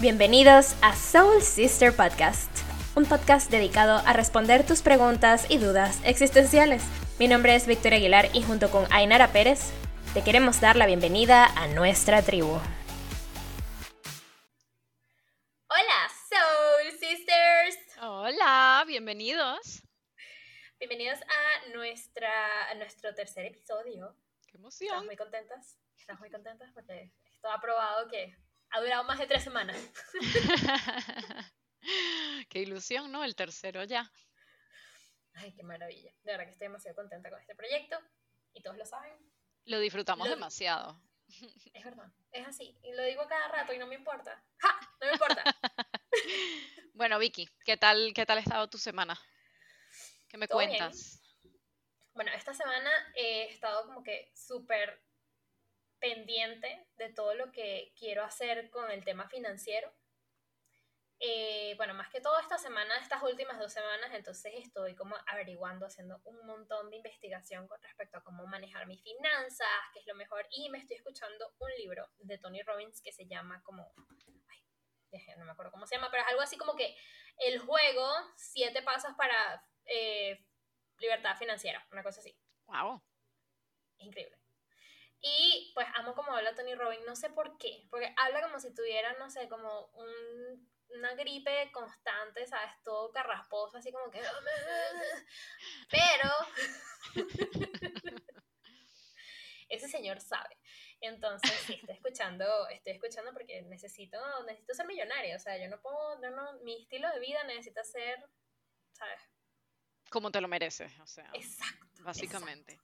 Bienvenidos a Soul Sister Podcast, un podcast dedicado a responder tus preguntas y dudas existenciales. Mi nombre es Victoria Aguilar y junto con Ainara Pérez te queremos dar la bienvenida a nuestra tribu. Hola, Soul Sisters. Hola, bienvenidos. Bienvenidos a, nuestra, a nuestro tercer episodio. ¡Qué emoción! Estamos muy contentas. Estamos muy contentas porque esto ha probado que ha durado más de tres semanas. qué ilusión, ¿no? El tercero ya. Ay, qué maravilla. De verdad que estoy demasiado contenta con este proyecto y todos lo saben. Lo disfrutamos demasiado. Es verdad, es así. Y lo digo cada rato y no me importa. ¡Ja! No me importa. bueno, Vicky, ¿qué tal, qué tal ha estado tu semana? ¿Qué me cuentas? Bueno, esta semana he estado como que súper pendiente de todo lo que quiero hacer con el tema financiero. Eh, bueno, más que todo esta semana, estas últimas dos semanas, entonces estoy como averiguando, haciendo un montón de investigación con respecto a cómo manejar mis finanzas, qué es lo mejor, y me estoy escuchando un libro de Tony Robbins que se llama como, ay, no me acuerdo cómo se llama, pero es algo así como que el juego, siete pasos para eh, libertad financiera, una cosa así. Wow. increíble. Y pues amo como habla Tony Robbins, no sé por qué, porque habla como si tuviera, no sé, como un, una gripe constante, ¿sabes? Todo carrasposo, así como que... Pero... Ese señor sabe. Entonces, sí, estoy escuchando, estoy escuchando porque necesito, necesito ser millonario. O sea, yo no puedo, no, mi estilo de vida necesita ser, ¿sabes? Como te lo mereces, o sea. Exacto. Básicamente.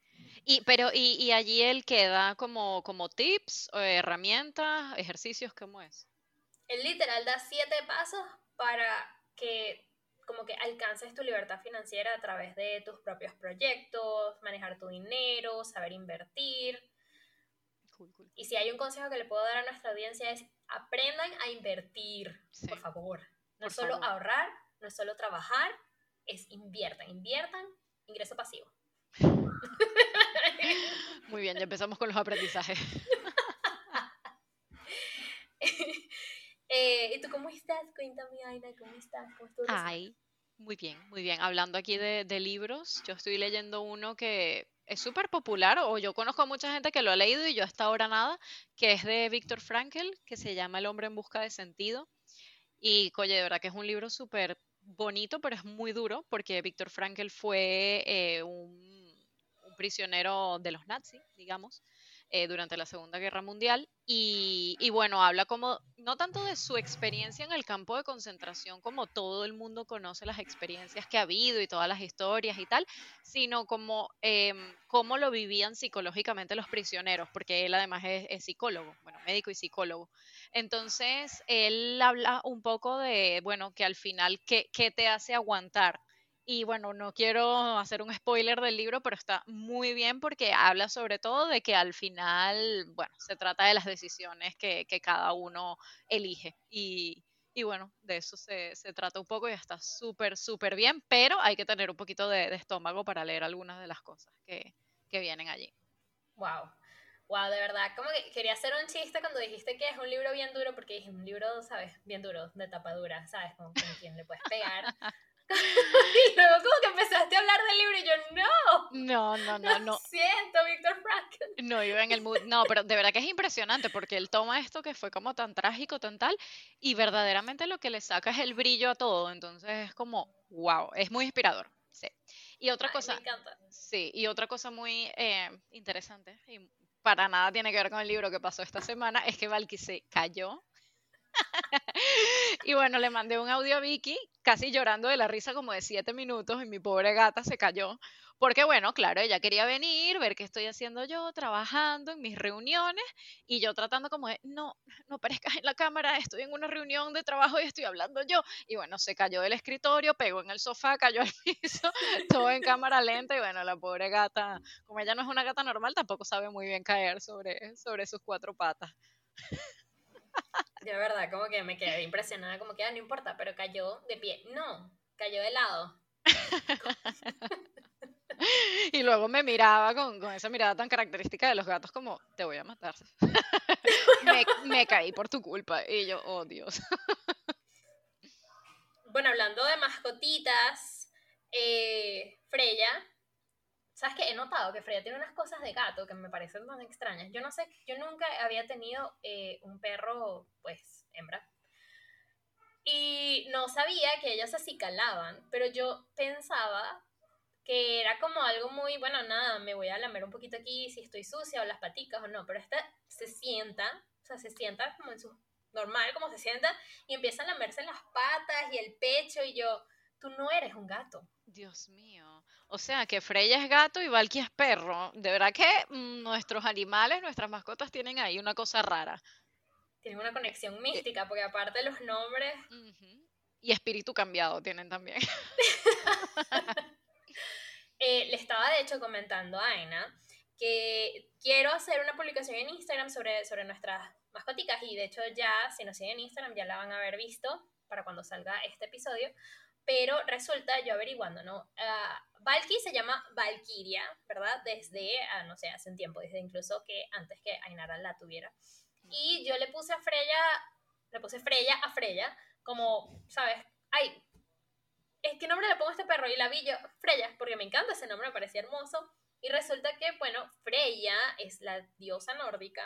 Y, pero, y, y, allí él queda como, como tips, herramientas, ejercicios, ¿cómo es? Él literal da siete pasos para que como que alcances tu libertad financiera a través de tus propios proyectos, manejar tu dinero, saber invertir. Y si hay un consejo que le puedo dar a nuestra audiencia es aprendan a invertir, por favor. No es solo ahorrar, no es solo trabajar, es inviertan, inviertan, ingreso pasivo. Muy bien, ya empezamos con los aprendizajes. Eh, ¿Y tú cómo estás? Cuéntame, Aina, ¿cómo estás? ¿Cómo estás? Ay, muy bien, muy bien. Hablando aquí de, de libros, yo estoy leyendo uno que es súper popular, o yo conozco a mucha gente que lo ha leído y yo hasta ahora nada, que es de Víctor Frankl, que se llama El hombre en busca de sentido. Y, oye, de verdad que es un libro súper bonito, pero es muy duro, porque Víctor Frankl fue eh, un prisionero de los nazis, digamos, eh, durante la Segunda Guerra Mundial. Y, bueno, habla como, no tanto de su experiencia en el campo de concentración, como todo el mundo conoce las experiencias que ha habido y todas las historias y tal, sino como em, cómo lo vivían psicológicamente los prisioneros, porque él además es, psicólogo, bueno, médico y psicólogo. Entonces, él habla un poco de, bueno, que al final, ¿qué, qué te hace aguantar? Y bueno, no quiero hacer un spoiler del libro, pero está muy bien porque habla sobre todo de que al final, bueno, se trata de las decisiones que, cada uno elige. Y, bueno, de eso se, trata un poco y está súper, súper bien, pero hay que tener un poquito de, estómago para leer algunas de las cosas que, vienen allí. Wow. Wow, de verdad, como que quería hacer un chiste cuando dijiste que es un libro bien duro, porque dije un libro, ¿sabes? Bien duro, de tapa dura, ¿sabes? Como con quien le puedes pegar. y luego como que empezaste a hablar del libro y yo, no. No, no, no, no. siento, Víctor Frankl. No, iba en el mood. No, pero de verdad que es impresionante porque él toma esto que fue como tan trágico, tan tal, y verdaderamente lo que le saca es el brillo a todo. Entonces es como, wow, es muy inspirador. Sí. Y otra cosa. Me encanta. Sí, y otra cosa muy eh, interesante, y para nada tiene que ver con el libro que pasó esta semana, es que Valky se cayó y bueno, le mandé un audio a Vicky, casi llorando de la risa como de siete minutos, y mi pobre gata se cayó. Porque bueno, claro, ella quería venir, ver qué estoy haciendo yo, trabajando en mis reuniones, y yo tratando como de, no, no aparezcas en la cámara, estoy en una reunión de trabajo y estoy hablando yo. Y bueno, se cayó del escritorio, pegó en el sofá, cayó al piso, todo en cámara lenta, y bueno, la pobre gata, como ella no es una gata normal, tampoco sabe muy bien caer sobre, sobre sus cuatro patas. De verdad, como que me quedé impresionada, como que ah, no importa, pero cayó de pie. No, cayó de lado. y luego me miraba con, esa mirada tan característica de los gatos como, te voy a matar. me, caí por tu culpa. Y yo, oh Dios. bueno, hablando de mascotitas, eh, Freya, ¿sabes qué? He notado que Freya tiene unas cosas de gato que me parecen tan extrañas. Yo no sé, yo nunca había tenido eh, un perro, pues, hembra. Y no sabía que ellas se acicalaban, pero yo pensaba que era como algo muy, bueno, nada, me voy a lamer un poquito aquí si estoy sucia o las paticas o no, pero esta se sienta, o sea, se sienta como en su normal, como se sienta, y empieza a lamerse las patas y el pecho y yo, tú no eres un gato. Dios mío. O sea, que Freya es gato y Valky es perro. De verdad que mm, nuestros animales, nuestras mascotas tienen ahí una cosa rara. Tienen una conexión mística, porque aparte los nombres... Y espíritu cambiado tienen también. Eh, le estaba de hecho comentando a Aina que quiero hacer una publicación en Instagram sobre, sobre nuestras mascoticas y de hecho ya, si nos siguen en Instagram, ya la van a haber visto para cuando salga este episodio. Pero resulta, yo averiguando, ¿no? Uh, Valky se llama Valkyria, ¿verdad? Desde, ah, no sé, hace un tiempo, desde incluso que antes que Ainara la tuviera. Y yo le puse a Freya, le puse Freya a Freya, como, ¿sabes? Ay, ¿qué nombre le pongo a este perro? Y la vi yo, Freya, porque me encanta ese nombre, me parecía hermoso. Y resulta que, bueno, Freya es la diosa nórdica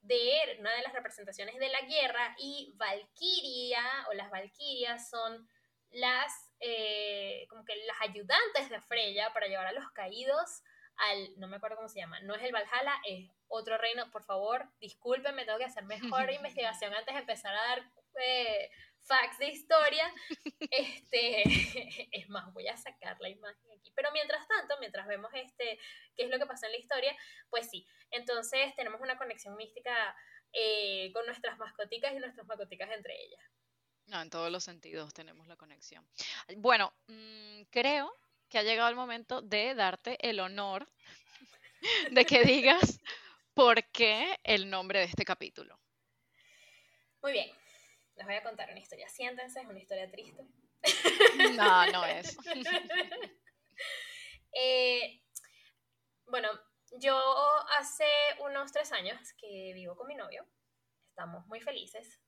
de una de las representaciones de la guerra y Valkyria o las Valkyrias son las, eh, como que las ayudantes de Freya para llevar a los caídos al, no me acuerdo cómo se llama, no es el Valhalla, es otro reino, por favor, discúlpenme, tengo que hacer mejor investigación antes de empezar a dar eh, facts de historia, este, es más, voy a sacar la imagen aquí. Pero mientras tanto, mientras vemos este, qué es lo que pasó en la historia, pues sí, entonces tenemos una conexión mística eh, con nuestras mascoticas y nuestras mascoticas entre ellas. No, en todos los sentidos tenemos la conexión. Bueno, mm, creo que ha llegado el momento de darte el honor de que digas por qué el nombre de este capítulo. Muy bien, les voy a contar una historia. Siéntense, es una historia triste. No, no es. Eh, bueno, yo hace unos tres años que vivo con mi novio. Estamos muy felices.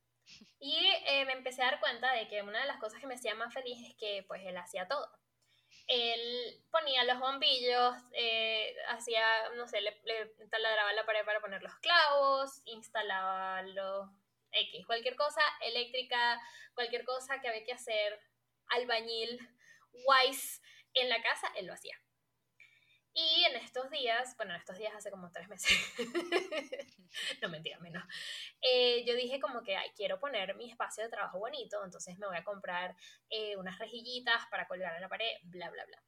Y eh, me empecé a dar cuenta de que una de las cosas que me hacía más feliz es que pues él hacía todo. Él ponía los bombillos, eh, hacía, no sé, le, le taladraba la pared para poner los clavos, instalaba los X, cualquier cosa eléctrica, cualquier cosa que había que hacer, albañil, wise en la casa, él lo hacía. Y en estos días, bueno, en estos días hace como tres meses, no mentira, menos, eh, yo dije como que Ay, quiero poner mi espacio de trabajo bonito, entonces me voy a comprar eh, unas rejillitas para colgar en la pared, bla, bla, bla.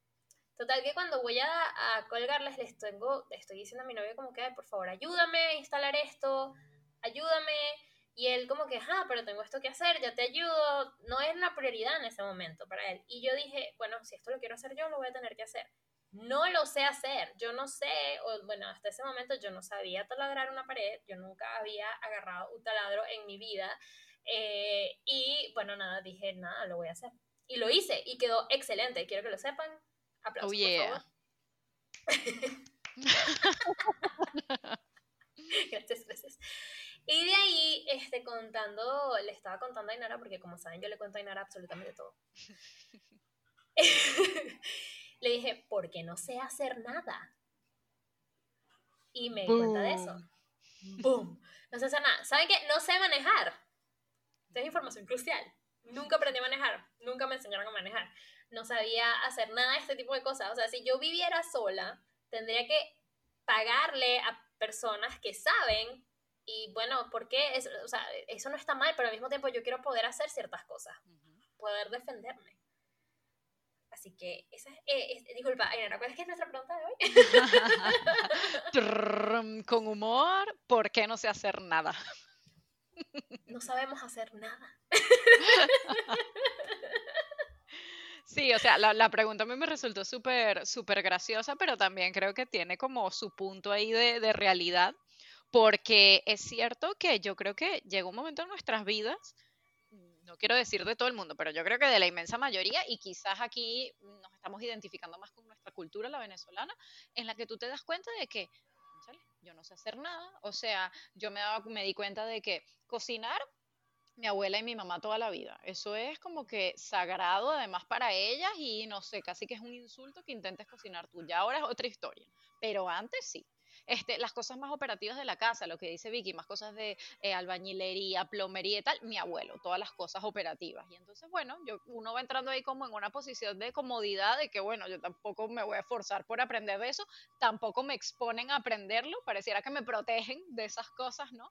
Total que cuando voy a, a colgarles les tengo, estoy diciendo a mi novio como que, por favor, ayúdame a instalar esto, ayúdame, y él como que, ah, pero tengo esto que hacer, ya te ayudo. No es una prioridad en ese momento para él. Y yo dije, bueno, si esto lo quiero hacer yo, lo voy a tener que hacer. No lo sé hacer, yo no sé, o bueno, hasta ese momento yo no sabía taladrar una pared, yo nunca había agarrado un taladro en mi vida. Eh, y bueno, nada, dije, nada, lo voy a hacer. Y lo hice y quedó excelente, quiero que lo sepan. Aplausos, oh, por favor. Gracias, gracias. Y de ahí, este, contando, le estaba contando a Inara, porque como saben, yo le cuento a Inara absolutamente todo. le dije, ¿por qué no sé hacer nada? Y me di cuenta de eso. ¡Boom! No sé hacer nada. ¿Saben qué? No sé manejar. Esta es información crucial. Nunca aprendí a manejar. Nunca me enseñaron a manejar. No sabía hacer nada de este tipo de cosas. O sea, si yo viviera sola, tendría que pagarle a personas que saben y bueno, ¿por qué? o sea, eso no está mal, pero al mismo tiempo yo quiero poder hacer ciertas cosas, poder defenderme. Así que, esa es, eh, disculpa, Ainara, ¿cuál es, que es nuestra pregunta de hoy? Con humor, ¿por qué no sé hacer nada? No sabemos hacer nada. Sí, o sea, la, pregunta a mí me resultó súper, súper graciosa, pero también creo que tiene como su punto ahí de, de realidad porque es cierto que yo creo que llega un momento en nuestras vidas no quiero decir de todo el mundo, pero yo creo que de la inmensa mayoría, y quizás aquí nos estamos identificando más con nuestra cultura, la venezolana, en la que tú te das cuenta de que, yo no sé hacer nada, o sea, yo me, daba, me di cuenta de que cocinar mi abuela y mi mamá toda la vida. Eso es como que sagrado además para ellas y no sé, casi que es un insulto que intentes cocinar tú. Ya ahora es otra historia, pero antes sí. Este, las cosas más operativas de la casa, lo que dice Vicky, más cosas de eh, albañilería, plomería y tal, mi abuelo, todas las cosas operativas. Y entonces, bueno, yo, uno va entrando ahí como en una posición de comodidad, de que, bueno, yo tampoco me voy a esforzar por aprender de eso, tampoco me exponen a aprenderlo, pareciera que me protegen de esas cosas, ¿no?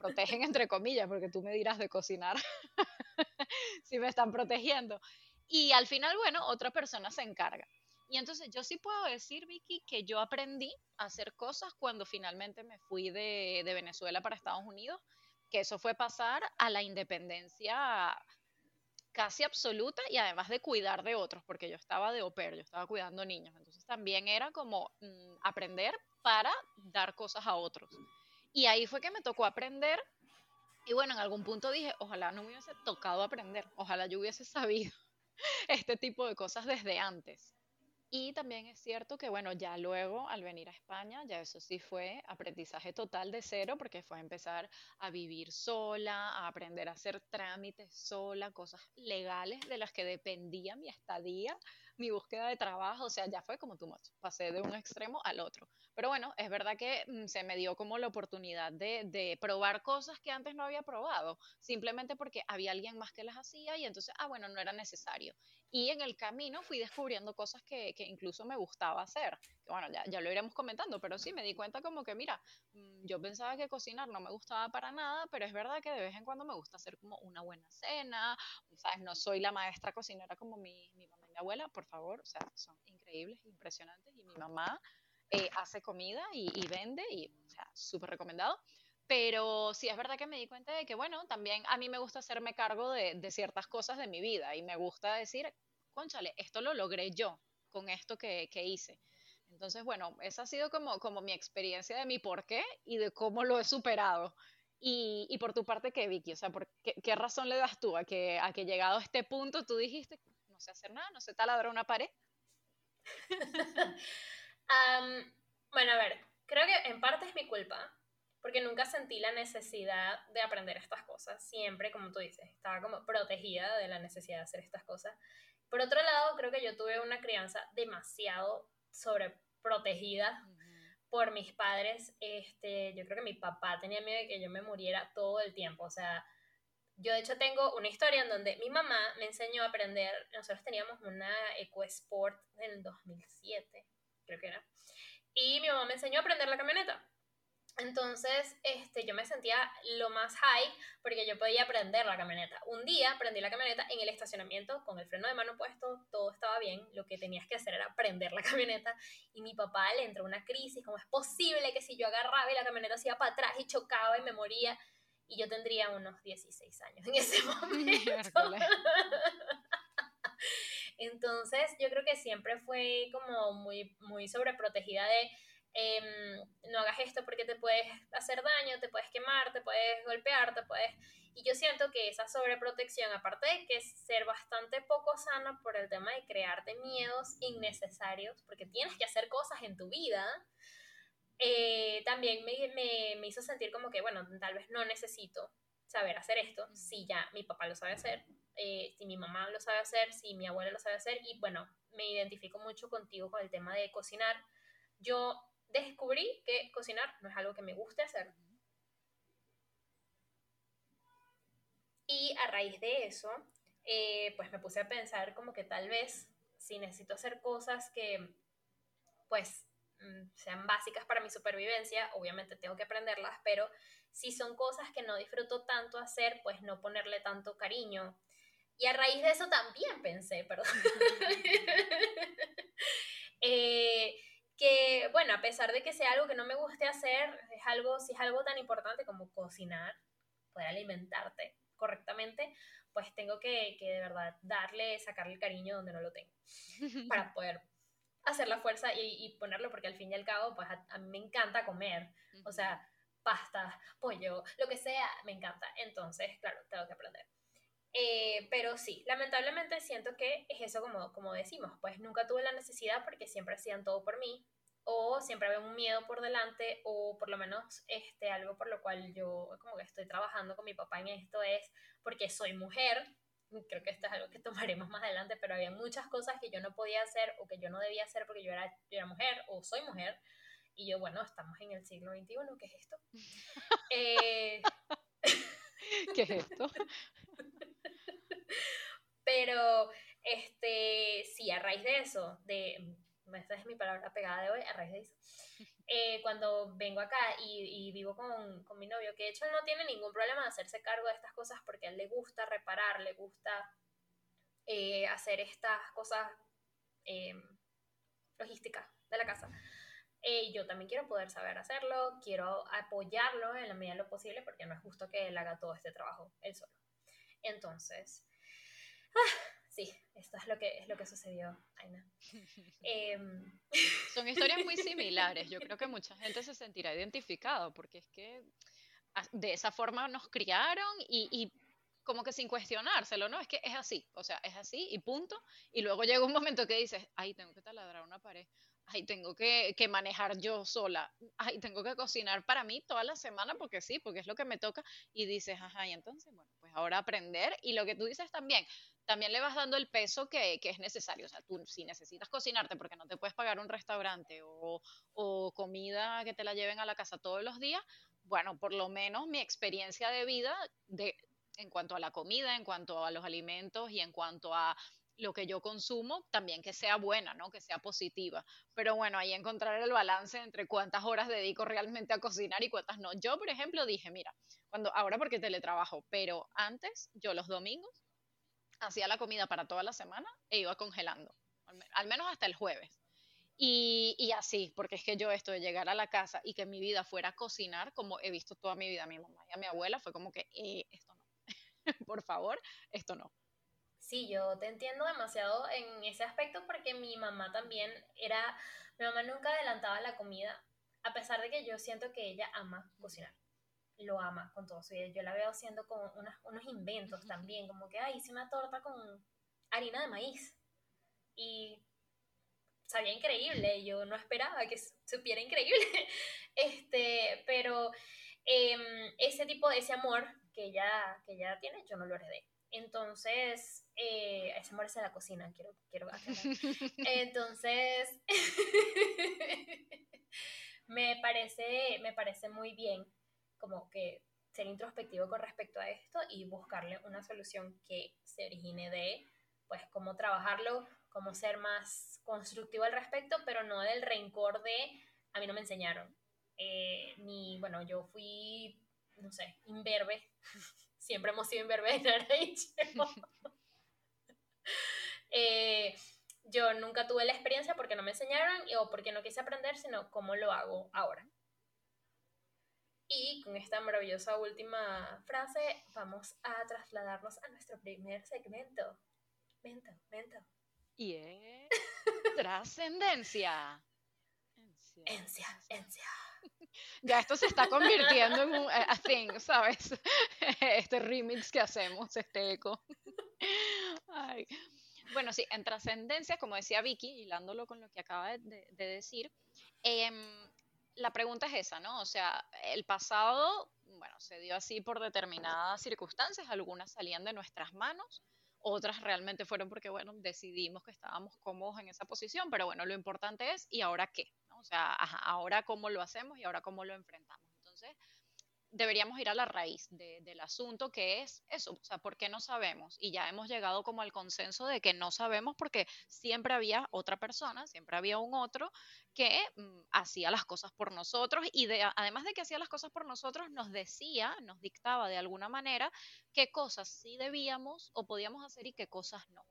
protegen entre comillas, porque tú me dirás de cocinar si me están protegiendo. Y al final, bueno, otra persona se encarga. Y entonces yo sí puedo decir, Vicky, que yo aprendí a hacer cosas cuando finalmente me fui de, de Venezuela para Estados Unidos, que eso fue pasar a la independencia casi absoluta y además de cuidar de otros, porque yo estaba de au pair, yo estaba cuidando niños, entonces también era como mm, aprender para dar cosas a otros. Y ahí fue que me tocó aprender. Y bueno, en algún punto dije, ojalá no me hubiese tocado aprender, ojalá yo hubiese sabido este tipo de cosas desde antes. Y también es cierto que, bueno, ya luego al venir a España, ya eso sí fue aprendizaje total de cero, porque fue empezar a vivir sola, a aprender a hacer trámites sola, cosas legales de las que dependía mi estadía, mi búsqueda de trabajo, o sea, ya fue como tú, pasé de un extremo al otro. Pero bueno, es verdad que mm, se me dio como la oportunidad de, de, probar cosas que antes no había probado, simplemente porque había alguien más que las hacía y entonces, ah, bueno, no era necesario. Y en el camino fui descubriendo cosas que, que incluso me gustaba hacer. Que bueno, ya, ya lo iremos comentando, pero sí me di cuenta como que, mira, mm, yo pensaba que cocinar no me gustaba para nada, pero es verdad que de vez en cuando me gusta hacer como una buena cena, ¿sabes? No soy la maestra cocinera como mi, mi mamá abuela, por favor, o sea, son increíbles, impresionantes, y mi mamá eh, hace comida y, vende, y, o sea, súper recomendado. Pero sí es verdad que me di cuenta de que, bueno, también a mí me gusta hacerme cargo de, de ciertas cosas de mi vida y me gusta decir, conchale, esto lo logré yo con esto que, que hice. Entonces, bueno, esa ha sido como, como mi experiencia de mi por qué y de cómo lo he superado. Y, y por tu parte, ¿qué, Vicky? O sea, ¿por qué, qué, razón le das tú a que, a que llegado a este punto tú dijiste, no sé hacer nada, no sé taladrar una pared? bueno, a ver, creo que en parte es mi culpa, porque nunca sentí la necesidad de aprender estas cosas. Siempre, como tú dices, estaba como protegida de la necesidad de hacer estas cosas. Por otro lado, creo que yo tuve una crianza demasiado sobreprotegida por mis padres. Este, yo creo que mi papá tenía miedo de que yo me muriera todo el tiempo. O sea, yo de hecho tengo una historia en donde mi mamá me enseñó a aprender. Nosotros teníamos una EcoSport en el 2007 creo que era. Y mi mamá me enseñó a aprender la camioneta. Entonces, este, yo me sentía lo más high porque yo podía aprender la camioneta. Un día aprendí la camioneta en el estacionamiento con el freno de mano puesto, todo estaba bien. Lo que tenías que hacer era aprender la camioneta. Y mi papá le entró una crisis: ¿cómo es posible que si yo agarraba y la camioneta se iba para atrás y chocaba y me moría? Y yo tendría unos 16 años en ese momento. Entonces, yo creo que siempre fue como muy, muy sobreprotegida de em, no hagas esto porque te puedes hacer daño, te puedes quemar, te puedes golpear, te puedes... Y yo siento que esa sobreprotección, aparte de que es ser bastante poco sana por el tema de crearte miedos innecesarios, porque tienes que hacer cosas en tu vida, eh, también me, me, me, hizo sentir como que, bueno, tal vez no necesito saber hacer esto, si ya mi papá lo sabe hacer, eh, si mi mamá lo sabe hacer, si mi abuela lo sabe hacer y bueno, me identifico mucho contigo con el tema de cocinar. Yo descubrí que cocinar no es algo que me guste hacer. Y a raíz de eso, eh, pues me puse a pensar como que tal vez si necesito hacer cosas que pues sean básicas para mi supervivencia, obviamente tengo que aprenderlas, pero si son cosas que no disfruto tanto hacer, pues no ponerle tanto cariño, y a raíz de eso también pensé, perdón, eh, que, bueno, a pesar de que sea algo que no me guste hacer, es algo, si es algo tan importante como cocinar, poder alimentarte correctamente, pues tengo que, que de verdad darle, sacarle el cariño donde no lo tengo, para poder hacer la fuerza y, y, ponerlo, porque al fin y al cabo, pues a, a mí me encanta comer, o sea, pasta, pollo, lo que sea, me encanta. Entonces, claro, tengo que aprender. Eh, pero sí, lamentablemente siento que es eso como, como decimos, pues nunca tuve la necesidad porque siempre hacían todo por mí, o siempre había un miedo por delante, o por lo menos este, algo por lo cual yo como que estoy trabajando con mi papá en esto es porque soy mujer, creo que esto es algo que tomaremos más adelante, pero había muchas cosas que yo no podía hacer o que yo no debía hacer porque yo era, yo era mujer o soy mujer, y yo, bueno, estamos en el siglo XXI, ¿qué es esto? eh, ¿Qué es esto? Pero, este, sí, a raíz de eso, de, esta es mi palabra pegada de hoy, a raíz de eso, eh, cuando vengo acá y, vivo con, con, mi novio, que de hecho él no tiene ningún problema de hacerse cargo de estas cosas porque a él le gusta reparar, le gusta eh, hacer estas cosas eh, logísticas de la casa. Eh, yo también quiero poder saber hacerlo, quiero apoyarlo en la medida de lo posible porque no es justo que él haga todo este trabajo él solo. Entonces, ah, sí, esto es lo que, es lo que sucedió, Aina. Em, Son historias muy similares, yo creo que mucha gente se sentirá identificado porque es que ah, de esa forma nos criaron y, y como que sin cuestionárselo, ¿no? Es que es así, o sea, es así y punto. Y luego llega un momento que dices, ay, tengo que taladrar una pared ay, tengo que, manejar yo sola, ay, tengo que cocinar para mí toda la semana porque sí, porque es lo que me toca, y dices, ajá, y entonces, bueno, pues ahora aprender, y lo que tú dices también, también le vas dando el peso que, es necesario, o sea, tú si necesitas cocinarte porque no te puedes pagar un restaurante o, o comida que te la lleven a la casa todos los días, bueno, por lo menos mi experiencia de vida de, en cuanto a la comida, en cuanto a los alimentos y en cuanto a lo que yo consumo también que sea buena, ¿no? Que sea positiva. Pero bueno, ahí encontrar el balance entre cuántas horas dedico realmente a cocinar y cuántas no. Yo, por ejemplo, dije, mira, cuando ahora porque teletrabajo, pero antes yo los domingos hacía la comida para toda la semana e iba congelando, al menos hasta el jueves. Y, así, porque es que yo esto de llegar a la casa y que mi vida fuera cocinar, como he visto toda mi vida a mi mamá y a mi abuela, fue como que, eh, esto no, por favor, esto no sí, yo te entiendo demasiado en ese aspecto porque mi mamá también era, mi mamá nunca adelantaba la comida, a pesar de que yo siento que ella ama cocinar. Lo ama con todo su vida. Yo la veo haciendo con unos inventos también, como que, ay, hice una torta con harina de maíz. Y sabía increíble, yo no esperaba que supiera increíble. este, pero em, ese tipo de ese amor que ella, que ella tiene, yo no lo heredé. Entonces, eh, ese amor es a la cocina, quiero, quiero Entonces, me, parece, me parece muy bien como que ser introspectivo con respecto a esto y buscarle una solución que se origine de, pues, cómo trabajarlo, cómo ser más constructivo al respecto, pero no del rencor de, a mí no me enseñaron. Eh, ni, bueno, yo fui, no sé, imberbe siempre hemos sido en eh, yo nunca tuve la experiencia porque no me enseñaron o porque no quise aprender, sino cómo lo hago ahora. Y con esta maravillosa última frase vamos a trasladarnos a nuestro primer segmento. Mento, mento. Y es trascendencia. Encia, encia ya esto se está convirtiendo en un a thing, ¿sabes? Este remix que hacemos, este eco. Bueno, sí, en trascendencia, como decía Vicky, hilándolo con lo que acaba de, decir, em, la pregunta es esa, ¿no? O sea, el pasado, bueno, se dio así por determinadas circunstancias, algunas salían de nuestras manos, otras realmente fueron porque, bueno, decidimos que estábamos cómodos en esa posición, pero bueno, lo importante es, ¿y ahora qué? O sea, ahora cómo lo hacemos y ahora cómo lo enfrentamos. Deberíamos ir a la raíz del asunto, que es eso, o sea, ¿por qué no sabemos? Y ya hemos llegado como al consenso de que no sabemos porque siempre había otra persona, siempre había un otro que mm, hacía las cosas por nosotros y de, además de que hacía las cosas por nosotros, nos decía, nos dictaba de alguna manera qué cosas sí debíamos o podíamos hacer y qué cosas no.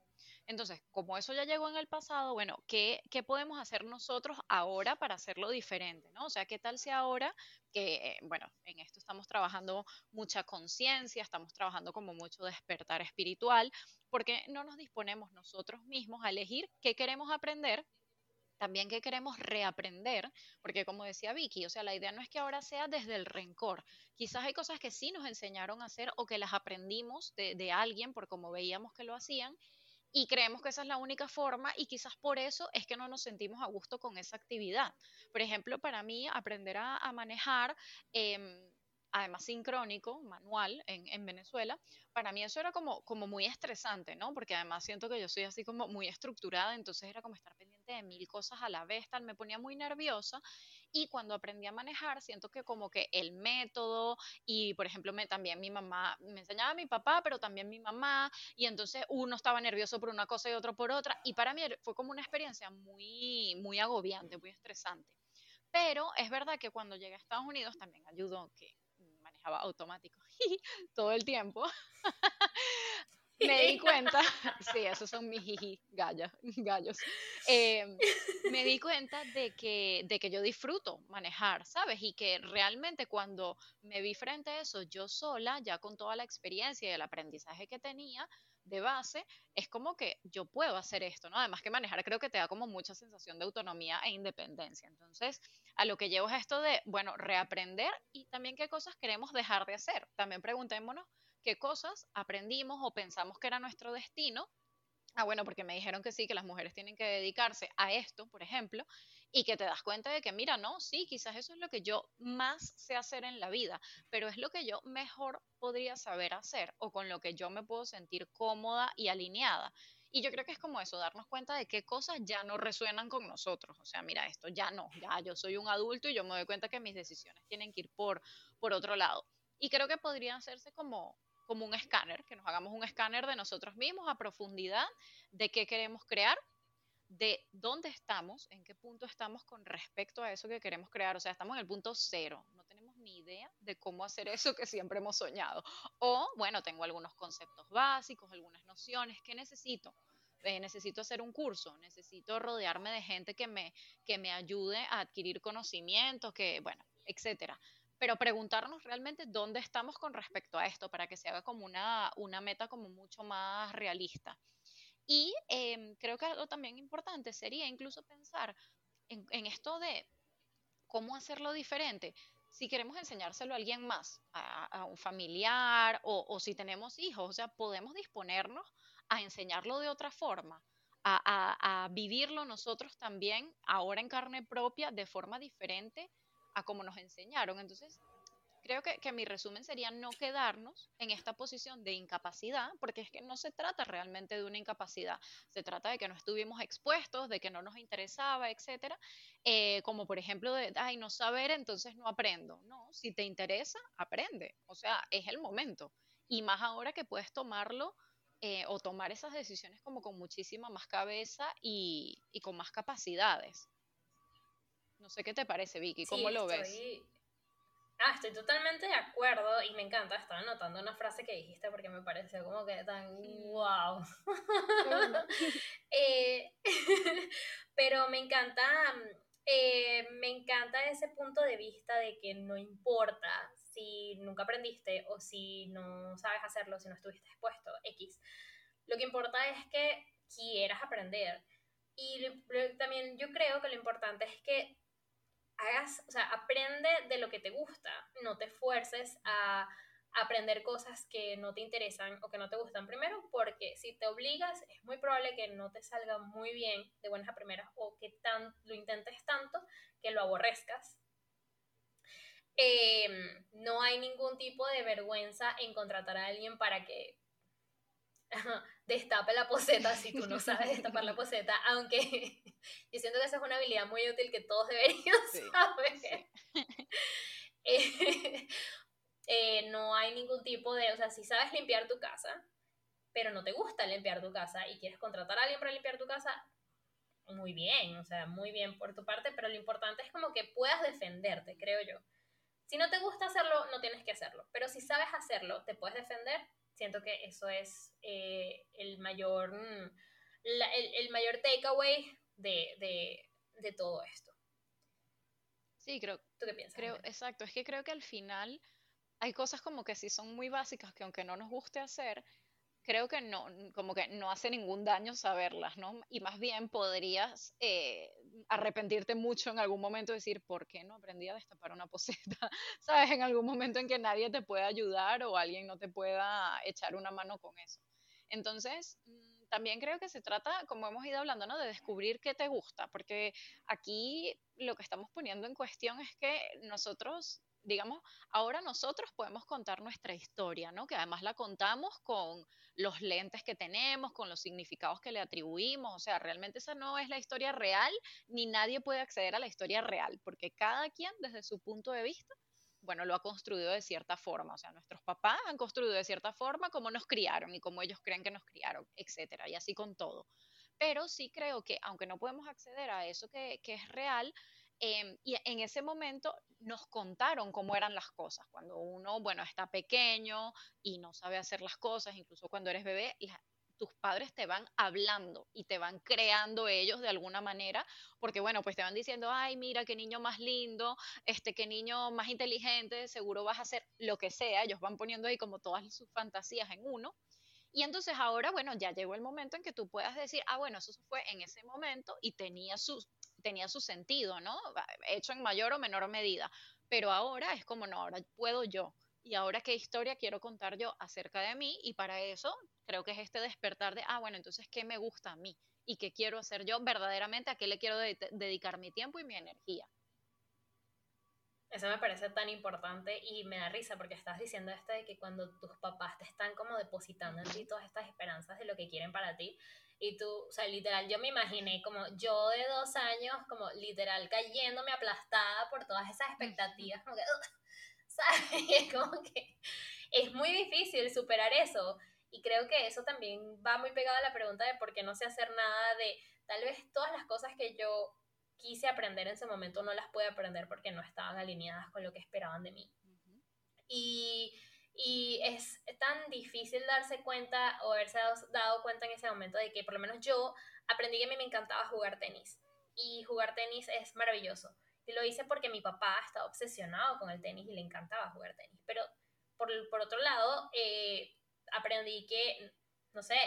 Entonces, como eso ya llegó en el pasado, bueno, ¿qué, podemos hacer nosotros ahora para hacerlo diferente? ¿no? O sea, ¿qué tal si ahora que, bueno, en esto estamos trabajando mucha conciencia, estamos trabajando como mucho despertar espiritual, porque no nos disponemos nosotros mismos a elegir qué queremos aprender también que queremos reaprender, porque como decía Vicky, o sea, la idea no es que ahora sea desde el rencor. Quizás hay cosas que sí nos enseñaron a hacer o que las aprendimos de, de alguien por como veíamos que lo hacían y creemos que esa es la única forma y quizás por eso es que no nos sentimos a gusto con esa actividad. Por ejemplo, para mí aprender a, manejar... Eh, además sincrónico, manual, en, en, Venezuela, para mí eso era como, como muy estresante, ¿no? Porque además siento que yo soy así como muy estructurada, entonces era como estar pendiente de mil cosas a la vez, tal, me ponía muy nerviosa y cuando aprendí a manejar siento que como que el método y por ejemplo me, también mi mamá, me enseñaba mi papá, pero también mi mamá y entonces uno estaba nervioso por una cosa y otro por otra y para mí fue como una experiencia muy, muy agobiante, muy estresante. Pero es verdad que cuando llegué a Estados Unidos también ayudó que automático todo el tiempo, me di cuenta, sí, esos son mis gallos, gallos. Em, me di cuenta de que, de que yo disfruto manejar, ¿sabes? Y que realmente cuando me vi frente a eso yo sola, ya con toda la experiencia y el aprendizaje que tenía, de base, es como que yo puedo hacer esto, ¿no? Además que manejar creo que te da como mucha sensación de autonomía e independencia. Entonces, a lo que llevo es esto de, bueno, reaprender y también qué cosas queremos dejar de hacer. También preguntémonos qué cosas aprendimos o pensamos que era nuestro destino Ah, bueno, porque me dijeron que sí, que las mujeres tienen que dedicarse a esto, por ejemplo, y que te das cuenta de que, mira, no, sí, quizás eso es lo que yo más sé hacer en la vida, pero es lo que yo mejor podría saber hacer o con lo que yo me puedo sentir cómoda y alineada. Y yo creo que es como eso, darnos cuenta de qué cosas ya no resuenan con nosotros. O sea, mira, esto ya no, ya yo soy un adulto y yo me doy cuenta que mis decisiones tienen que ir por, por otro lado. Y creo que podría hacerse como, como un escáner, que nos hagamos un escáner de nosotros mismos a profundidad de qué queremos crear, de dónde estamos, en qué punto estamos con respecto a eso que queremos crear. O sea, estamos en el punto cero, no tenemos ni idea de cómo hacer eso que siempre hemos soñado. O, bueno, tengo algunos conceptos básicos, algunas nociones, ¿qué necesito? Eh, necesito hacer un curso, necesito rodearme de gente que me, que me ayude a adquirir conocimientos, que, bueno, etcétera pero preguntarnos realmente dónde estamos con respecto a esto para que se haga como una, una meta como mucho más realista. Y em, creo que algo también importante sería incluso pensar en, en esto de cómo hacerlo diferente. Si queremos enseñárselo a alguien más, a, un familiar o, o, si tenemos hijos, o sea, podemos disponernos a enseñarlo de otra forma, a, a, a vivirlo nosotros también ahora en carne propia de forma diferente a como nos enseñaron. Entonces, creo que, que, mi resumen sería no quedarnos en esta posición de incapacidad, porque es que no se trata realmente de una incapacidad, se trata de que no estuvimos expuestos, de que no nos interesaba, etcétera, eh, como por ejemplo de, ay, no saber, entonces no aprendo. No, si te interesa, aprende, o sea, es el momento. Y más ahora que puedes tomarlo eh, o tomar esas decisiones como con muchísima más cabeza y, y con más capacidades. No sé qué te parece, Vicky, ¿cómo lo ves? Ah, estoy totalmente de acuerdo y me encanta. Estaba anotando una frase que dijiste porque me pareció como que tan wow. Eh, pero me encanta, eh, me encanta ese punto de vista de que no importa si nunca aprendiste o si no sabes hacerlo, si no estuviste expuesto, X. Lo que importa es que quieras aprender. Y también yo creo que lo importante es que hagas, o sea, aprende de lo que te gusta, no te fuerces a aprender cosas que no te interesan o que no te gustan primero, porque si te obligas es muy probable que no te salga muy bien de buenas a primeras o que tan, lo intentes tanto que lo aborrezcas. Em, no hay ningún tipo de vergüenza en contratar a alguien para que destape la poseta si tú no sabes destapar la poseta, aunque yo siento que esa es una habilidad muy útil que todos deberían saber. Eh, eh, no hay ningún tipo de, o sea, si sabes limpiar tu casa, pero no te gusta limpiar tu casa y quieres contratar a alguien para limpiar tu casa, muy bien, o sea, muy bien por tu parte, pero lo importante es como que puedas defenderte, creo yo. Si no te gusta hacerlo, no tienes que hacerlo, pero si sabes hacerlo, te puedes defender siento que eso es eh, el mayor, mm, el, mayor takeaway de, de, de, todo esto. Sí, creo. ¿Tú qué piensas? Creo, exacto, es que creo que al final hay cosas como que sí son muy básicas que aunque no nos guste hacer, creo que no, como que no hace ningún daño saberlas, ¿no? Y más bien podrías eh, arrepentirte mucho en algún momento, decir, ¿por qué no aprendí a destapar una poseta? ¿Sabes? En algún momento en que nadie te pueda ayudar o alguien no te pueda echar una mano con eso. Entonces, mm, también creo que se trata, como hemos ido hablando, ¿no? De descubrir qué te gusta, porque aquí lo que estamos poniendo en cuestión es que nosotros digamos, ahora nosotros podemos contar nuestra historia, ¿no? Que además la contamos con los lentes que tenemos, con los significados que le atribuimos, o sea, realmente esa no es la historia real, ni nadie puede acceder a la historia real, porque cada quien desde su punto de vista, bueno, lo ha construido de cierta forma, o sea, nuestros papás han construido de cierta forma cómo nos criaron y cómo ellos creen que nos criaron, etcétera, y así con todo. Pero sí creo que, aunque no podemos acceder a eso que, que es real, Em, y en ese momento nos contaron cómo eran las cosas. Cuando uno, bueno, está pequeño y no sabe hacer las cosas, incluso cuando eres bebé, tus padres te van hablando y te van creando ellos de alguna manera, porque bueno, pues te van diciendo, ay, mira, qué niño más lindo, este, qué niño más inteligente, seguro vas a hacer lo que sea, ellos van poniendo ahí como todas sus fantasías en uno. Y entonces ahora, bueno, ya llegó el momento en que tú puedas decir, ah, bueno, eso fue en ese momento y tenía sus, tenía su sentido, ¿no? Hecho en mayor o menor medida. Pero ahora es como, no, ahora puedo yo. Y ahora qué historia quiero contar yo acerca de mí y para eso creo que es este despertar de, ah, bueno, entonces, ¿qué me gusta a mí? ¿Y qué quiero hacer yo verdaderamente? ¿A qué le quiero dedicar mi tiempo y mi energía? Eso me parece tan importante y me da risa porque estás diciendo esto de que cuando tus papás te están como depositando en ti todas estas esperanzas de lo que quieren para ti, y tú, o sea, literal, yo me imaginé como yo de dos años, como literal cayéndome aplastada por todas esas expectativas, como que, ¿sabes? Como que es muy difícil superar eso. Y creo que eso también va muy pegado a la pregunta de por qué no sé hacer nada de tal vez todas las cosas que yo quise aprender en ese momento no las pude aprender porque no estaban alineadas con lo que esperaban de mí. Y y es tan difícil darse cuenta o haberse dado, cuenta en ese momento de que por lo menos yo aprendí que a mí me encantaba jugar tenis. Y jugar tenis es maravilloso. Y lo hice porque mi papá estaba obsesionado con el tenis y le encantaba jugar tenis. Pero por, por otro lado, eh, aprendí que, no sé,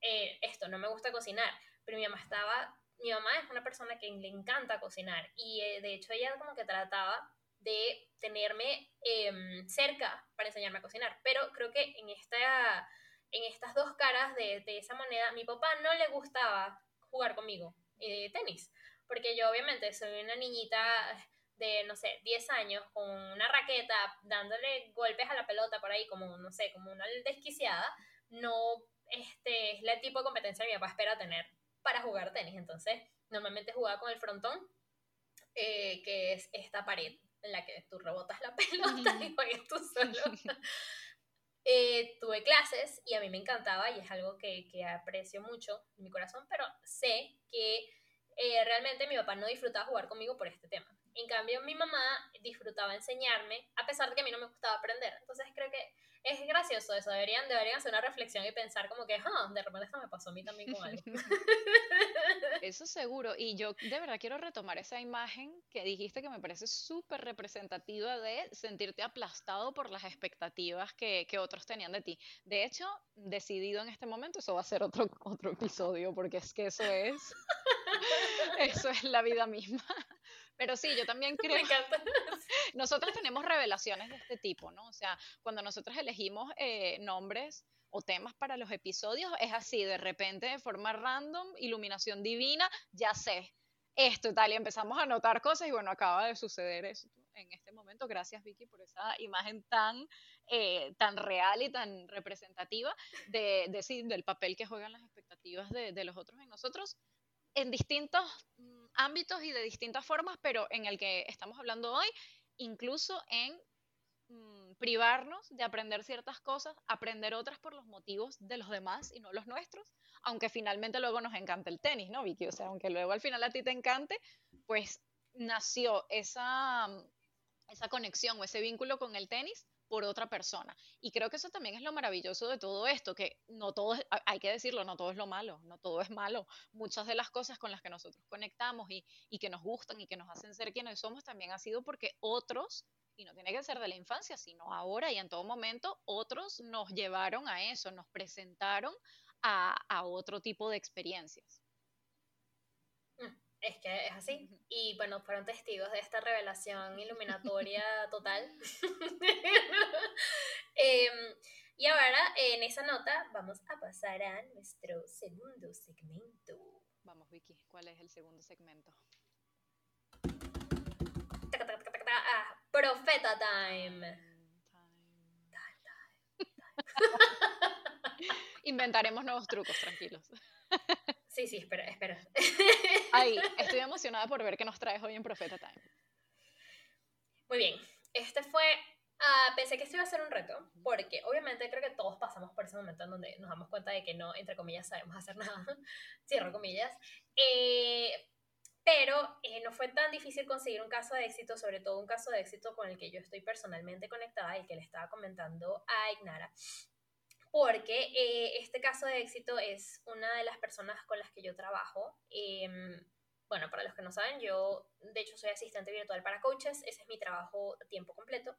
eh, esto, no me gusta cocinar. Pero mi mamá estaba, mi mamá es una persona que le encanta cocinar. Y eh, de hecho ella como que trataba de tenerme em, cerca para enseñarme a cocinar. Pero creo que en, esta, en estas dos caras de, de esa moneda, mi papá no le gustaba jugar conmigo eh, tenis. Porque yo obviamente soy una niñita de, no sé, 10 años con una raqueta dándole golpes a la pelota por ahí como, no sé, como una desquiciada. No este, es el tipo de competencia que mi papá espera tener para jugar tenis. Entonces, normalmente jugaba con el frontón, eh, que es esta pared en la que tú rebotas la pelota y juegas tú solo. Eh, tuve clases y a mí me encantaba y es algo que, que aprecio mucho en mi corazón, pero sé que eh, realmente mi papá no disfrutaba jugar conmigo por este tema. En cambio, mi mamá disfrutaba enseñarme, a pesar de que a mí no me gustaba aprender. Entonces creo que es gracioso eso, deberían, deberían hacer una reflexión y pensar como que, ah, de repente esto me pasó a mí también con algo. Eso seguro, y yo de verdad quiero retomar esa imagen que dijiste que me parece súper representativa de sentirte aplastado por las expectativas que, que, otros tenían de ti. De hecho, decidido en este momento, eso va a ser otro, otro episodio, porque es que eso es, eso es la vida misma. Pero sí, yo también creo. Me encanta. Nosotros tenemos revelaciones de este tipo, ¿no? O sea, cuando nosotros elegimos eh, nombres o temas para los episodios, es así, de repente, de forma random, iluminación divina, ya sé, esto y tal, y empezamos a notar cosas y bueno, acaba de suceder eso en este momento. Gracias, Vicky, por esa imagen tan, eh, tan real y tan representativa de, de del papel que juegan las expectativas de, de los otros en nosotros en distintos ámbitos y de distintas formas, pero en el que estamos hablando hoy, incluso en mm, privarnos de aprender ciertas cosas, aprender otras por los motivos de los demás y no los nuestros, aunque finalmente luego nos encante el tenis, ¿no, Vicky? O sea, aunque luego al final a ti te encante, pues nació esa, esa conexión o ese vínculo con el tenis por otra persona. Y creo que eso también es lo maravilloso de todo esto, que no todo, es, hay que decirlo, no todo es lo malo, no todo es malo. Muchas de las cosas con las que nosotros conectamos y, y que nos gustan y que nos hacen ser quienes somos también ha sido porque otros y no tiene que ser de la infancia, sino ahora y en todo momento, otros nos llevaron a eso, nos presentaron a, a otro tipo de experiencias. Mm, es que es así. Y bueno, fueron testigos de esta revelación iluminatoria total. Em, y ahora, en esa nota, vamos a pasar a nuestro segundo segmento. Vamos, Vicky, ¿cuál es el segundo segmento? Profeta Time. Inventaremos nuevos trucos, tranquilos. Sí, sí, espera, espera. Ay, estoy emocionada por ver qué nos traes hoy en Profeta Time. Muy bien, este fue, uh, pensé que esto iba a ser un reto, porque obviamente creo que todos pasamos por ese momento en donde nos damos cuenta de que no, entre comillas, sabemos hacer nada, cierro comillas, eh, pero eh, no fue tan difícil conseguir un caso de éxito, sobre todo un caso de éxito con el que yo estoy personalmente conectada y que le estaba comentando a Ignara, porque eh, este caso de éxito es una de las personas con las que yo trabajo. Em, bueno, para los que no saben, yo de hecho soy asistente virtual para coaches, ese es mi trabajo a tiempo completo.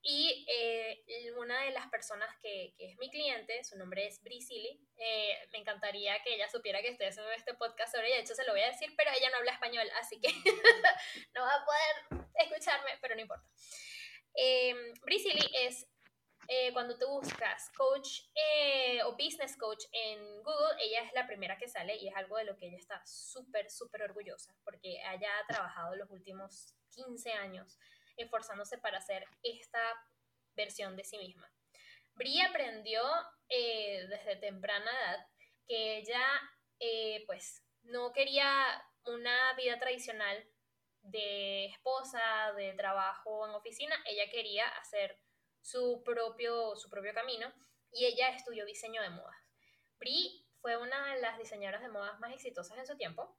Y eh, una de las personas que, que, es mi cliente, su nombre es Brisili, eh, me encantaría que ella supiera que estoy haciendo este podcast sobre ella, de hecho se lo voy a decir, pero ella no habla español, así que no va a poder escucharme, pero no importa. Eh, Brisili es eh, cuando tú buscas coach eh, o business coach en Google, ella es la primera que sale y es algo de lo que ella está súper, súper orgullosa, porque ella ha trabajado los últimos 15 años esforzándose para hacer esta versión de sí misma. Brie aprendió eh, desde temprana edad que ella, pues, no quería una vida tradicional de esposa, de trabajo en oficina, ella quería hacer su propio, su propio camino y ella estudió diseño de modas. Brie fue una de las diseñadoras de modas más exitosas en su tiempo,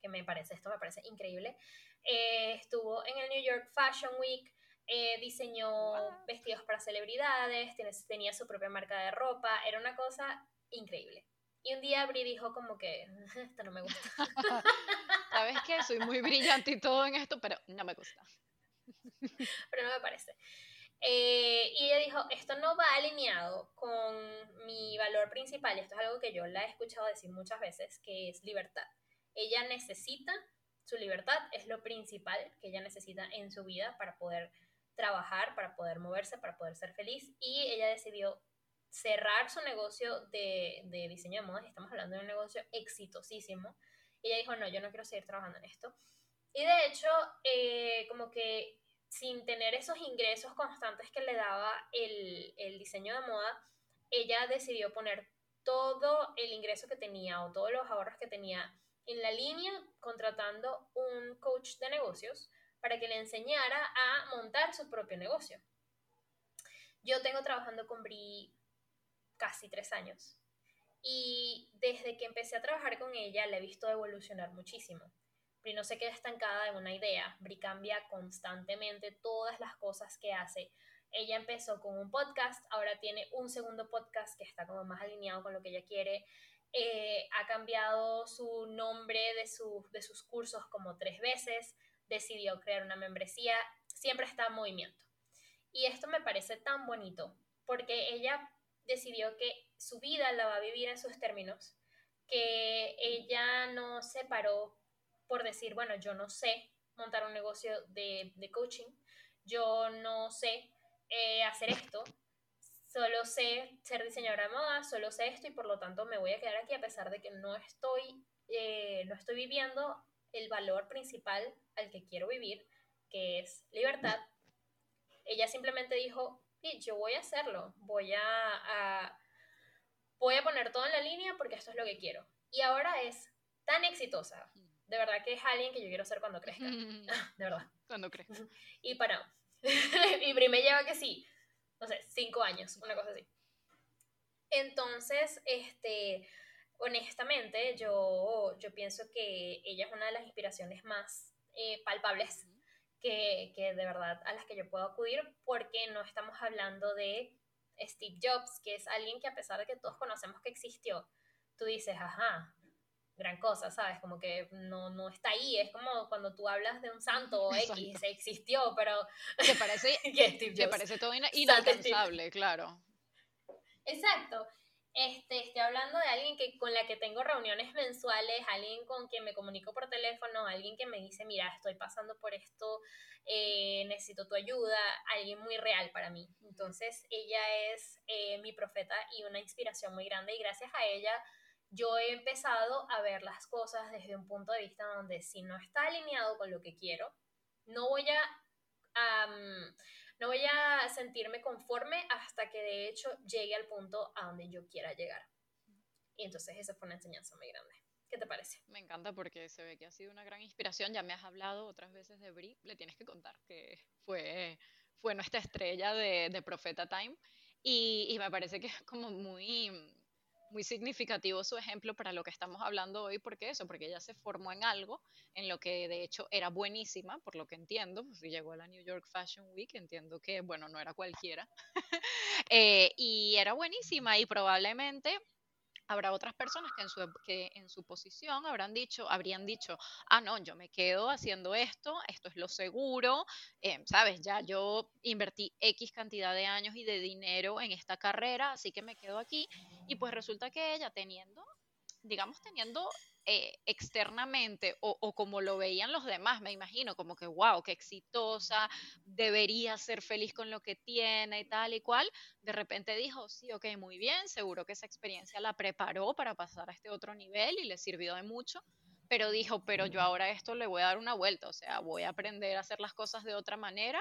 que me parece, esto me parece increíble. Eh, estuvo en el New York Fashion Week, eh, diseñó vestidos para celebridades, tenía su propia marca de ropa, era una cosa increíble. Y un día Brie dijo como que, esto no me gusta. Sabes que soy muy brillante y todo en esto, pero no me gusta. pero no me parece. Eh, y ella dijo, esto no va alineado con mi valor principal, esto es algo que yo la he escuchado decir muchas veces, que es libertad. Ella necesita su libertad, es lo principal que ella necesita en su vida para poder trabajar, para poder moverse, para poder ser feliz, y ella decidió cerrar su negocio de, de diseño de modas, estamos hablando de un negocio exitosísimo, y ella dijo, no, yo no quiero seguir trabajando en esto. Y de hecho, eh, como que sin tener esos ingresos constantes que le daba el, el diseño de moda, ella decidió poner todo el ingreso que tenía o todos los ahorros que tenía en la línea contratando un coach de negocios para que le enseñara a montar su propio negocio. Yo tengo trabajando con Bri casi tres años y desde que empecé a trabajar con ella la he visto evolucionar muchísimo. No se queda estancada en una idea, Bri cambia constantemente todas las cosas que hace. Ella empezó con un podcast, ahora tiene un segundo podcast que está como más alineado con lo que ella quiere. Eh, ha cambiado su nombre de, de sus cursos como tres veces, decidió crear una membresía, siempre está en movimiento. Y esto me parece tan bonito, porque ella decidió que su vida la va a vivir en sus términos, que ella no se paró por decir, bueno, yo no sé montar un negocio de, coaching, yo no sé eh, hacer esto, solo sé ser diseñadora de moda, solo sé esto y por lo tanto me voy a quedar aquí a pesar de que no estoy, eh, no estoy viviendo el valor principal al que quiero vivir, que es libertad. Ella simplemente dijo, yo voy a hacerlo, voy a, voy a poner todo en la línea porque esto es lo que quiero. Y ahora es tan exitosa, de verdad que es alguien que yo quiero ser cuando crezca. de verdad. Cuando crezca. Y para. y me lleva que sí, no sé, cinco años, una cosa así. Entonces, este, honestamente, yo, yo pienso que ella es una de las inspiraciones más eh, palpables que, que de verdad a las que yo puedo acudir porque no estamos hablando de Steve Jobs, que es alguien que a pesar de que todos conocemos que existió, tú dices, ajá, gran cosa, ¿sabes? Como que no, no está ahí, es como cuando tú hablas de un santo o X, existió, pero... Que parece, que parece todo inalcanzable, claro. Exacto. Este, estoy hablando de alguien que, con la que tengo reuniones mensuales, alguien con quien me comunico por teléfono, alguien que me dice, mira, estoy pasando por esto, eh, necesito tu ayuda, alguien muy real para mí. Entonces, ella es eh, mi profeta y una inspiración muy grande y gracias a ella yo he empezado a ver las cosas desde un punto de vista donde si no está alineado con lo que quiero, no voy a, no voy a sentirme conforme hasta que de hecho llegue al punto a donde yo quiera llegar. Y entonces esa fue una enseñanza muy grande. ¿Qué te parece? Me encanta porque se ve que ha sido una gran inspiración. Ya me has hablado otras veces de Brie, le tienes que contar que fue, fue nuestra estrella de, de Profeta Time. Y, y me parece que es como muy, muy significativo su ejemplo para lo que estamos hablando hoy, porque eso, porque ella se formó en algo en lo que de hecho era buenísima, por lo que entiendo, pues llegó a la New York Fashion Week, entiendo que, bueno, no era cualquiera, eh, y era buenísima y probablemente habrá otras personas que en su, que en su posición habrán dicho, habrían dicho, ah, no, yo me quedo haciendo esto, esto es lo seguro, eh, sabes, ya yo invertí X cantidad de años y de dinero en esta carrera, así que me quedo aquí. Y pues resulta que ella teniendo, digamos, teniendo eh, externamente o, como lo veían los demás, me imagino, como que, wow, qué exitosa, debería ser feliz con lo que tiene y tal y cual, de repente dijo, sí, ok, muy bien, seguro que esa experiencia la preparó para pasar a este otro nivel y le sirvió de mucho, pero dijo, pero yo ahora esto le voy a dar una vuelta, o sea, voy a aprender a hacer las cosas de otra manera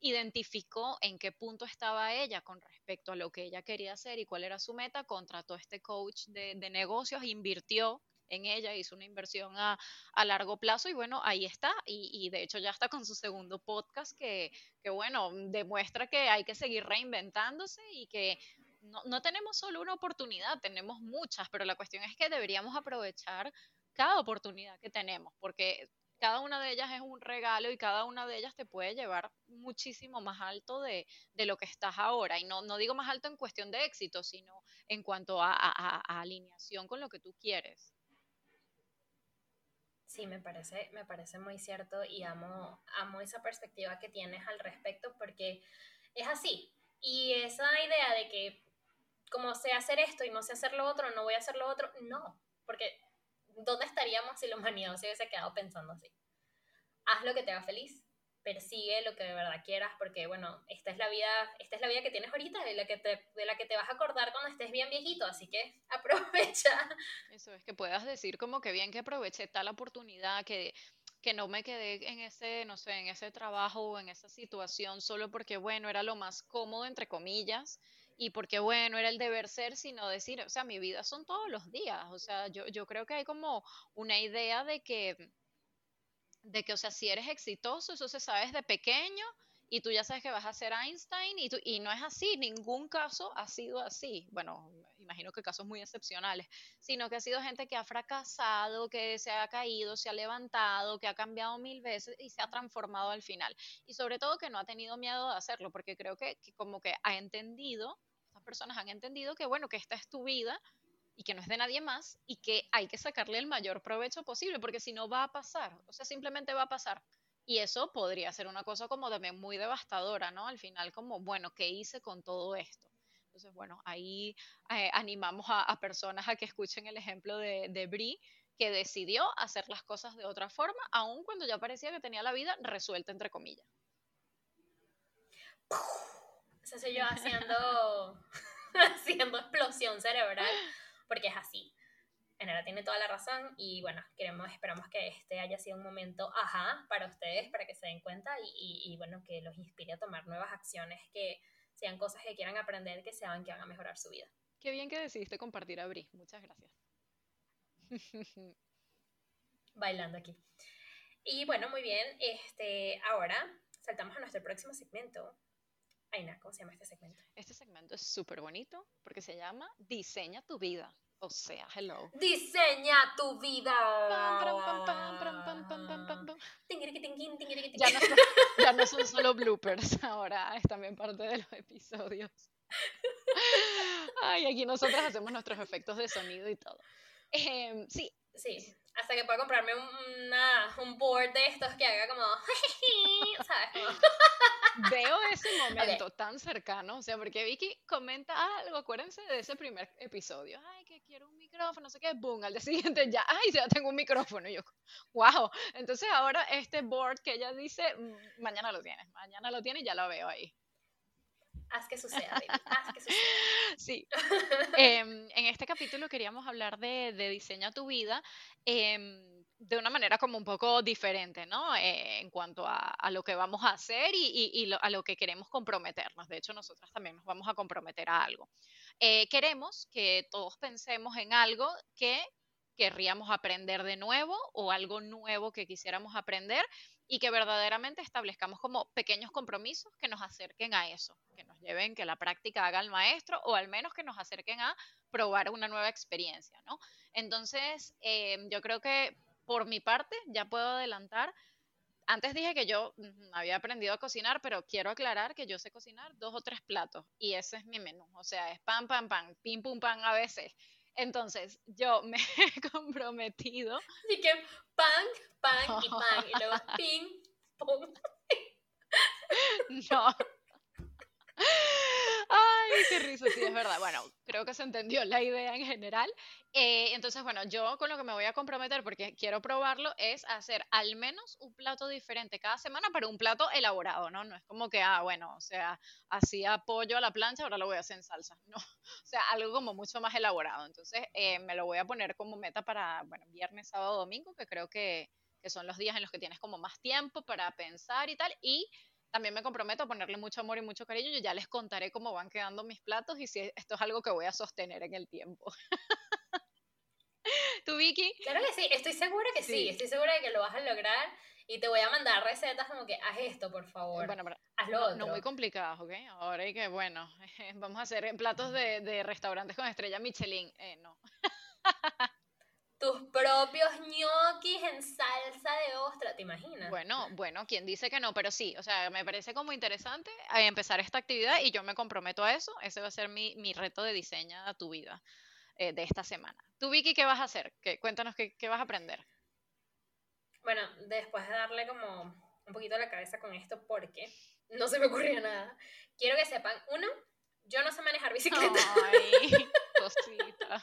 identificó en qué punto estaba ella con respecto a lo que ella quería hacer y cuál era su meta, contrató a este coach de, negocios, invirtió en ella, hizo una inversión a, largo plazo y bueno, ahí está. Y, de hecho ya está con su segundo podcast que, bueno, demuestra que hay que seguir reinventándose y que no, no tenemos solo una oportunidad, tenemos muchas, pero la cuestión es que deberíamos aprovechar cada oportunidad que tenemos, porque cada una de ellas es un regalo y cada una de ellas te puede llevar muchísimo más alto de, lo que estás ahora. Y no, no, digo más alto en cuestión de éxito, sino en cuanto a alineación con lo que tú quieres. Sí, me parece, me parece muy cierto y amo, amo esa perspectiva que tienes al respecto porque es así. Y esa idea de que como sé hacer esto y no sé hacer lo otro, no voy a hacer lo otro, no, porque ¿dónde estaríamos si la humanidad se hubiese quedado pensando así? Haz lo que te haga feliz, persigue lo que de verdad quieras, porque bueno, esta es la vida, esta es la vida que tienes ahorita, de la que te, de la que te vas a acordar cuando estés bien viejito, así que aprovecha. Eso es que puedas decir como que bien que aproveché tal oportunidad, que, que no me quedé en ese, no sé, en ese trabajo o en esa situación solo porque bueno, era lo más cómodo entre comillas. Y porque bueno, era el deber ser, sino decir, o sea, mi vida son todos los días. O sea, yo, yo creo que hay como una idea de que, de que, o sea, si eres exitoso, eso se sabe desde pequeño y tú ya sabes que vas a ser Einstein y, tú, y no es así, ningún caso ha sido así. Bueno, imagino que casos muy excepcionales, sino que ha sido gente que ha fracasado, que se ha caído, se ha levantado, que ha cambiado mil veces y se ha transformado al final. Y sobre todo que no ha tenido miedo de hacerlo, porque creo que, que como que ha entendido, estas personas han entendido que bueno, que esta es tu vida y que no es de nadie más y que hay que sacarle el mayor provecho posible, porque si no va a pasar, o sea, simplemente va a pasar. Y eso podría ser una cosa como también muy devastadora, ¿no? Al final, como, bueno, ¿qué hice con todo esto? Entonces, bueno, ahí eh, animamos a, personas a que escuchen el ejemplo de, de Brie, que decidió hacer las cosas de otra forma, aun cuando ya parecía que tenía la vida resuelta, entre comillas. Eso soy haciendo, haciendo explosión cerebral porque es así. Enera tiene toda la razón y bueno, queremos, esperamos que este haya sido un momento ajá para ustedes, para que se den cuenta y, y, bueno, que los inspire a tomar nuevas acciones, que sean cosas que quieran aprender, que sean que van a mejorar su vida. Qué bien que decidiste compartir a Bri, muchas gracias. Bailando aquí. Y bueno, muy bien, este, ahora saltamos a nuestro próximo segmento. Aina, ¿cómo se llama este segmento? Este segmento es súper bonito porque se llama Diseña tu vida O sea, hello. Diseña tu vida. Ya no, son, ya no son solo bloopers, ahora es también parte de los episodios. Ay, aquí nosotros hacemos nuestros efectos de sonido y todo. Em, sí. Sí, hasta que pueda comprarme una, un board de estos que haga como, ¿sabes? Veo ese momento tan cercano, o sea, porque Vicky comenta algo, acuérdense de ese primer episodio, ay, que quiero un micrófono, no sé qué, boom, al día siguiente ya, ay, ya tengo un micrófono, y yo, wow, entonces ahora este board que ella dice, mm, mañana lo tienes, mañana lo tiene y ya lo veo ahí. Haz que suceda, haz que suceda. Sí. Em, en este capítulo queríamos hablar de, de Diseña tu vida. Eh, de una manera como un poco diferente, ¿no? Eh, en cuanto a, lo que vamos a hacer y, a lo que queremos comprometernos. De hecho, nosotras también nos vamos a comprometer a algo. Eh, queremos que todos pensemos en algo que querríamos aprender de nuevo o algo nuevo que quisiéramos aprender y que verdaderamente establezcamos como pequeños compromisos que nos acerquen a eso, que nos lleven, que la práctica haga el maestro o al menos que nos acerquen a probar una nueva experiencia, ¿no? Entonces, eh, yo creo que por mi parte, ya puedo adelantar. Antes dije que yo había aprendido a cocinar, pero quiero aclarar que yo sé cocinar dos o tres platos y ese es mi menú. O sea, es pan, pan, pan, pim, pum, pan a veces. Entonces, yo me he comprometido. Así que pan, pan y pan. Y luego pim, pum. No. Qué risa, sí, es verdad. Bueno, creo que se entendió la idea en general. Eh, entonces, bueno, yo con lo que me voy a comprometer, porque quiero probarlo, es hacer al menos un plato diferente cada semana, pero un plato elaborado, ¿no? No es como que, ah, bueno, o sea, hacía pollo a la plancha, ahora lo voy a hacer en salsa. No, o sea, algo como mucho más elaborado. Entonces, eh, me lo voy a poner como meta para, bueno, viernes, sábado, domingo, que creo que, que son los días en los que tienes como más tiempo para pensar y tal. Y también me comprometo a ponerle mucho amor y mucho cariño. Yo ya les contaré cómo van quedando mis platos y si esto es algo que voy a sostener en el tiempo. ¿Tú, Vicky? Claro que sí, estoy segura que sí. estoy segura de que lo vas a lograr y te voy a mandar recetas como que haz esto, por favor. Bueno, pero Hazlo no, otro. no muy complicadas, ¿ok? Ahora hay que, bueno, vamos a hacer platos de, de restaurantes con estrella Michelin. Eh, no. tus propios ñoquis en salsa de ostra, ¿te imaginas? Bueno, bueno, ¿quién dice que no? Pero sí, o sea, me parece como interesante eh, empezar esta actividad y yo me comprometo a eso. Ese va a ser mi, mi reto de diseño a tu vida eh, de esta semana. Tú, Vicky, ¿qué vas a hacer? ¿Qué, cuéntanos qué, qué vas a aprender. Bueno, después de darle como un poquito la cabeza con esto porque no se me ocurrió nada, quiero que sepan, uno, yo no sé manejar bicicleta. Ay, cosita.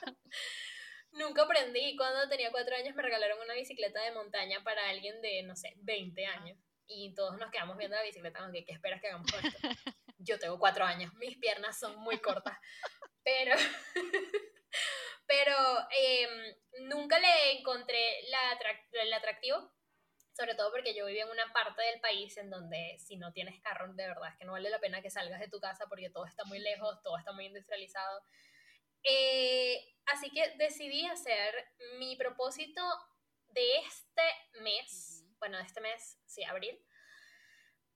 Nunca aprendí. Cuando tenía cuatro años me regalaron una bicicleta de montaña para alguien de, no sé, 20 años. Y todos nos quedamos viendo la bicicleta, aunque ¿qué esperas que hagamos con esto? Yo tengo cuatro años, mis piernas son muy cortas. Pero, pero em, nunca le encontré la el atractivo, sobre todo porque yo vivía en una parte del país en donde si no tienes carro, de verdad es que no vale la pena que salgas de tu casa porque todo está muy lejos, todo está muy industrializado. Eh, así que decidí hacer mi propósito de este mes, bueno, de este mes, sí, abril,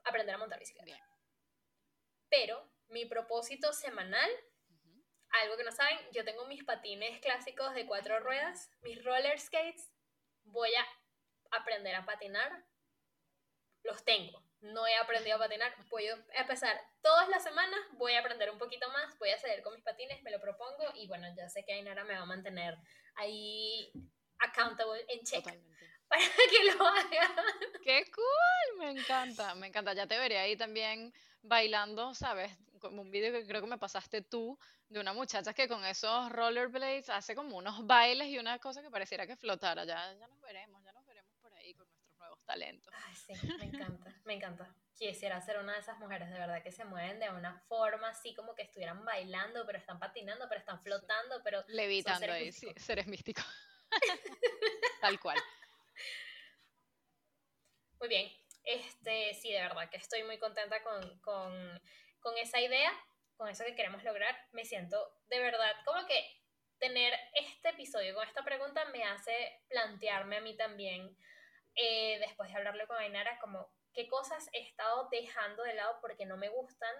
aprender a montar bicicleta. Pero mi propósito semanal, algo que no saben, yo tengo mis patines clásicos de cuatro ruedas, mis roller skates, voy a aprender a patinar, los tengo no he aprendido a patinar, voy a empezar todas las semanas, voy a aprender un poquito más, voy a seguir con mis patines, me lo propongo y bueno, ya sé que Ainara me va a mantener ahí accountable en check para que lo haga. ¡Qué cool! Me encanta, me encanta. Ya te veré ahí también bailando, ¿sabes? Como un vídeo que creo que me pasaste tú de una muchacha que con esos rollerblades hace como unos bailes y una cosa que pareciera que flotara. Ya, ya nos veremos, talentos. Ay, sí, me encanta, me encanta. Quisiera ser una de esas mujeres de verdad que se mueven de una forma así como que estuvieran bailando, pero están patinando, pero están flotando, pero... Levitando ahí, sí, seres místicos. Tal cual. Muy bien. Este, sí, de verdad que estoy muy contenta con, con, con esa idea, con eso que queremos lograr. Me siento de verdad como que tener este episodio con esta pregunta me hace plantearme a mí también eh, después de hablarle con Ainara, como qué cosas he estado dejando de lado porque no me gustan,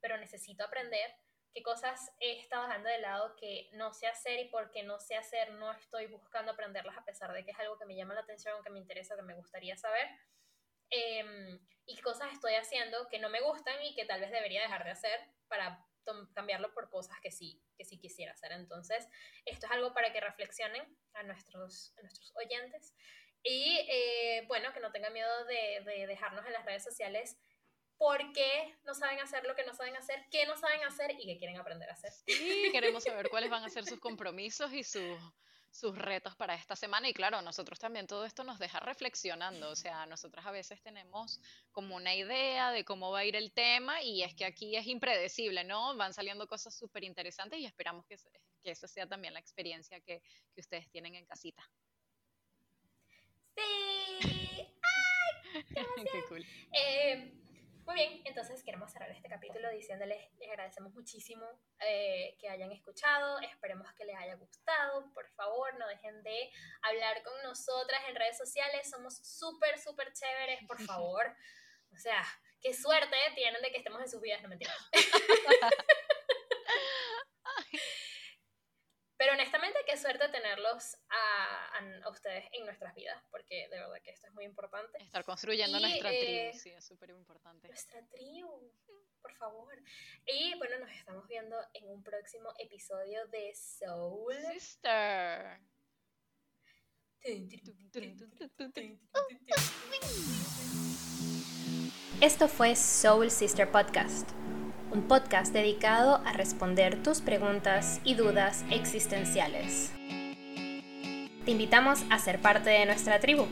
pero necesito aprender, qué cosas he estado dejando de lado que no sé hacer y porque no sé hacer no estoy buscando aprenderlas a pesar de que es algo que me llama la atención, que me interesa, que me gustaría saber. Em, y qué cosas estoy haciendo que no me gustan y que tal vez debería dejar de hacer para cambiarlo por cosas que sí, que sí quisiera hacer. Entonces, esto es algo para que reflexionen a nuestros, nuestros oyentes. Y eh, bueno, que no tengan miedo de, de dejarnos en las redes sociales por qué no saben hacer lo que no saben hacer, qué no saben hacer y qué quieren aprender a hacer. Sí, queremos saber cuáles van a ser sus compromisos y sus, sus retos para esta semana. Y claro, nosotros también todo esto nos deja reflexionando. O sea, nosotros a veces tenemos como una idea de cómo va a ir el tema y es que aquí es impredecible, ¿no? Van saliendo cosas súper interesantes y esperamos que, que esa sea también la experiencia que, que ustedes tienen en casita. Sí. ¡Ay! ¡Qué, qué cool. Eh, muy bien, entonces queremos cerrar este capítulo diciéndoles, les agradecemos muchísimo eh, que hayan escuchado, esperemos que les haya gustado, por favor no dejen de hablar con nosotras en redes sociales, somos súper, súper chéveres, por favor. O sea, qué suerte tienen de que estemos en sus vidas, no mentira. Pero honestamente, qué suerte tenerlos a, a, ustedes en nuestras vidas, porque de verdad que esto es muy importante. Estar construyendo nuestra tribu, eh, sí, es súper importante. Nuestra tribu, por favor. Y bueno, nos estamos viendo en un próximo episodio de Soul Sister. Esto fue Soul Sister Podcast un podcast dedicado a responder tus preguntas y dudas existenciales. Te invitamos a ser parte de nuestra tribu.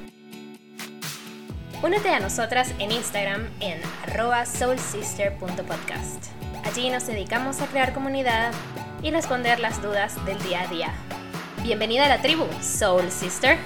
Únete a nosotras en Instagram en soulsister.podcast. Allí nos dedicamos a crear comunidad y responder las dudas del día a día. Bienvenida a la tribu, Soul Sister.